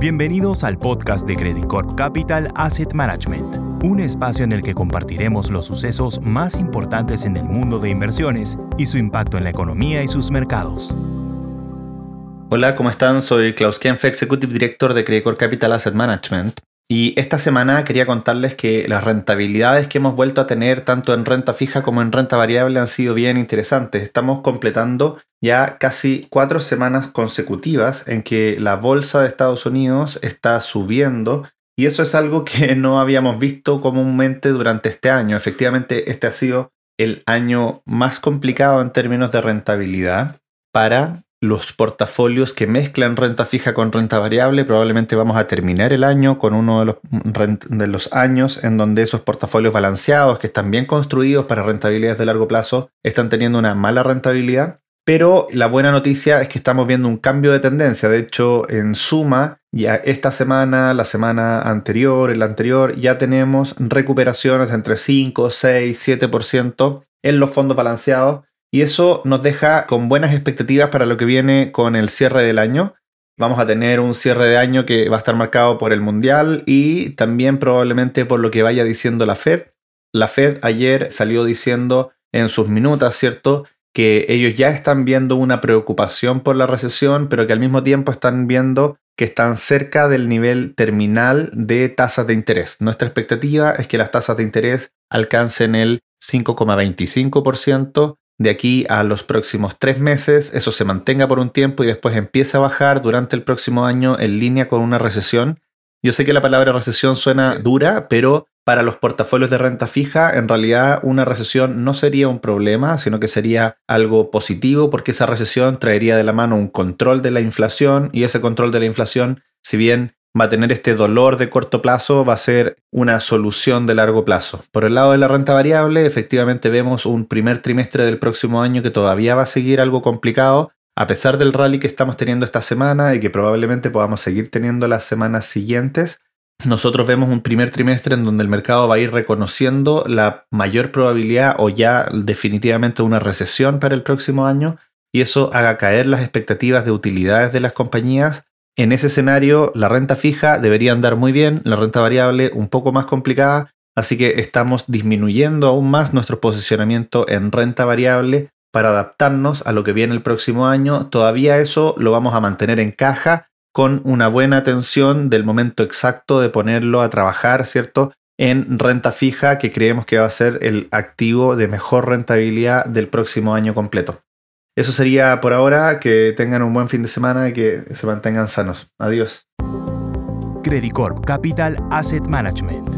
Bienvenidos al podcast de Credit Corp Capital Asset Management, un espacio en el que compartiremos los sucesos más importantes en el mundo de inversiones y su impacto en la economía y sus mercados. Hola, ¿cómo están? Soy Klaus Kempf, Executive Director de Credit Corp Capital Asset Management. Y esta semana quería contarles que las rentabilidades que hemos vuelto a tener tanto en renta fija como en renta variable han sido bien interesantes. Estamos completando ya casi cuatro semanas consecutivas en que la bolsa de Estados Unidos está subiendo y eso es algo que no habíamos visto comúnmente durante este año. Efectivamente, este ha sido el año más complicado en términos de rentabilidad para los portafolios que mezclan renta fija con renta variable. Probablemente vamos a terminar el año con uno de los, años en donde esos portafolios balanceados, que están bien construidos para rentabilidades de largo plazo, están teniendo una mala rentabilidad. Pero la buena noticia es que estamos viendo un cambio de tendencia. De hecho, en suma, ya esta semana, la semana anterior, la anterior, ya tenemos recuperaciones entre 5, 6, 7% en los fondos balanceados y eso nos deja con buenas expectativas para lo que viene con el cierre del año. Vamos a tener un cierre de año que va a estar marcado por el Mundial y también probablemente por lo que vaya diciendo la Fed. La Fed ayer salió diciendo en sus minutas, ¿cierto? Que ellos ya están viendo una preocupación por la recesión, pero que al mismo tiempo están viendo que están cerca del nivel terminal de tasas de interés. Nuestra expectativa es que las tasas de interés alcancen el 5,25% de aquí a los próximos tres meses, eso se mantenga por un tiempo y después empiece a bajar durante el próximo año en línea con una recesión. Yo sé que la palabra recesión suena dura, pero para los portafolios de renta fija, en realidad una recesión no sería un problema, sino que sería algo positivo porque esa recesión traería de la mano un control de la inflación y ese control de la inflación, si bien va a tener este dolor de corto plazo, va a ser una solución de largo plazo. Por el lado de la renta variable, efectivamente vemos un primer trimestre del próximo año que todavía va a seguir algo complicado, a pesar del rally que estamos teniendo esta semana y que probablemente podamos seguir teniendo las semanas siguientes. Nosotros vemos un primer trimestre en donde el mercado va a ir reconociendo la mayor probabilidad o ya definitivamente una recesión para el próximo año y eso haga caer las expectativas de utilidades de las compañías en ese escenario, la renta fija debería andar muy bien, la renta variable un poco más complicada, así que estamos disminuyendo aún más nuestro posicionamiento en renta variable para adaptarnos a lo que viene el próximo año. Todavía eso lo vamos a mantener en caja con una buena atención del momento exacto de ponerlo a trabajar, ¿cierto? En renta fija, que creemos que va a ser el activo de mejor rentabilidad del próximo año completo. Eso sería por ahora, que tengan un buen fin de semana y que se mantengan sanos. Adiós. Credit Corp Capital Asset Management